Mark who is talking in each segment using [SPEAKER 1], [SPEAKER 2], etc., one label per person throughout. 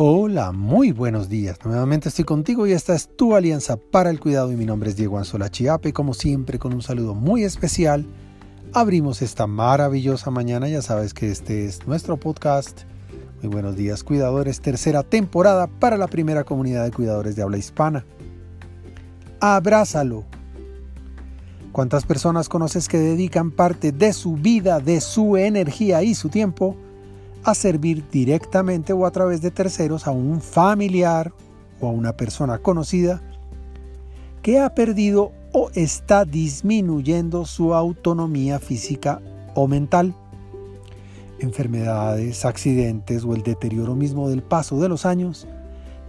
[SPEAKER 1] Hola, muy buenos días. Nuevamente estoy contigo y esta es tu alianza para el cuidado y mi nombre es Diego Anzola Chiape. Como siempre, con un saludo muy especial, abrimos esta maravillosa mañana. Ya sabes que este es nuestro podcast. Muy buenos días, cuidadores. Tercera temporada para la primera comunidad de cuidadores de habla hispana. Abrázalo. ¿Cuántas personas conoces que dedican parte de su vida, de su energía y su tiempo a servir directamente o a través de terceros a un familiar o a una persona conocida que ha perdido o está disminuyendo su autonomía física o mental. Enfermedades, accidentes o el deterioro mismo del paso de los años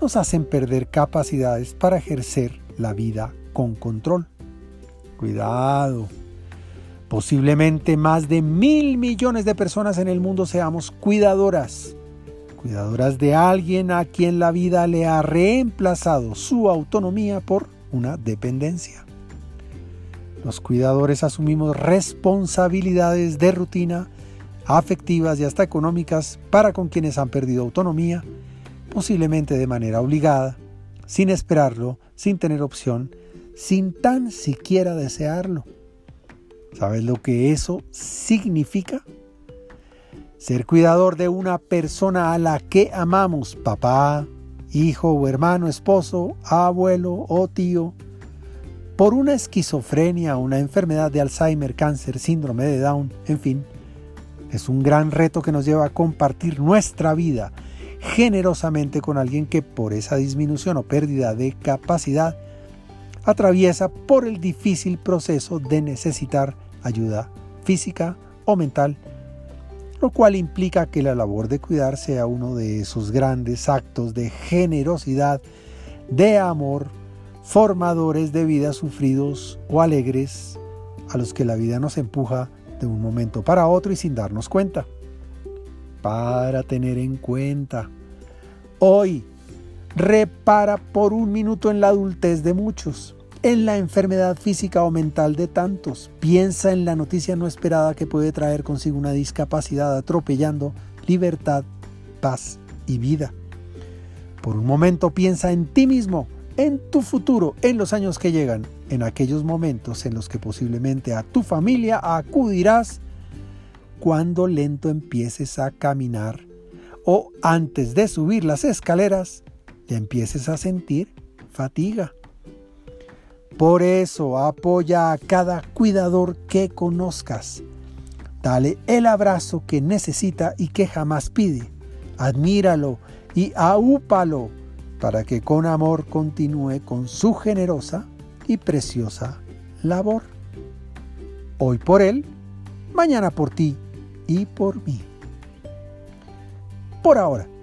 [SPEAKER 1] nos hacen perder capacidades para ejercer la vida con control. Cuidado. Posiblemente más de mil millones de personas en el mundo seamos cuidadoras. Cuidadoras de alguien a quien la vida le ha reemplazado su autonomía por una dependencia. Los cuidadores asumimos responsabilidades de rutina, afectivas y hasta económicas para con quienes han perdido autonomía, posiblemente de manera obligada, sin esperarlo, sin tener opción, sin tan siquiera desearlo. ¿Sabes lo que eso significa? Ser cuidador de una persona a la que amamos, papá, hijo o hermano, esposo, abuelo o tío, por una esquizofrenia, una enfermedad de Alzheimer, cáncer, síndrome de Down, en fin, es un gran reto que nos lleva a compartir nuestra vida generosamente con alguien que por esa disminución o pérdida de capacidad atraviesa por el difícil proceso de necesitar ayuda física o mental, lo cual implica que la labor de cuidar sea uno de esos grandes actos de generosidad, de amor, formadores de vidas sufridos o alegres, a los que la vida nos empuja de un momento para otro y sin darnos cuenta. Para tener en cuenta, hoy repara por un minuto en la adultez de muchos en la enfermedad física o mental de tantos. Piensa en la noticia no esperada que puede traer consigo una discapacidad atropellando libertad, paz y vida. Por un momento piensa en ti mismo, en tu futuro, en los años que llegan, en aquellos momentos en los que posiblemente a tu familia acudirás cuando lento empieces a caminar o antes de subir las escaleras ya empieces a sentir fatiga. Por eso apoya a cada cuidador que conozcas. Dale el abrazo que necesita y que jamás pide. Admíralo y aúpalo para que con amor continúe con su generosa y preciosa labor. Hoy por él, mañana por ti y por mí. Por ahora,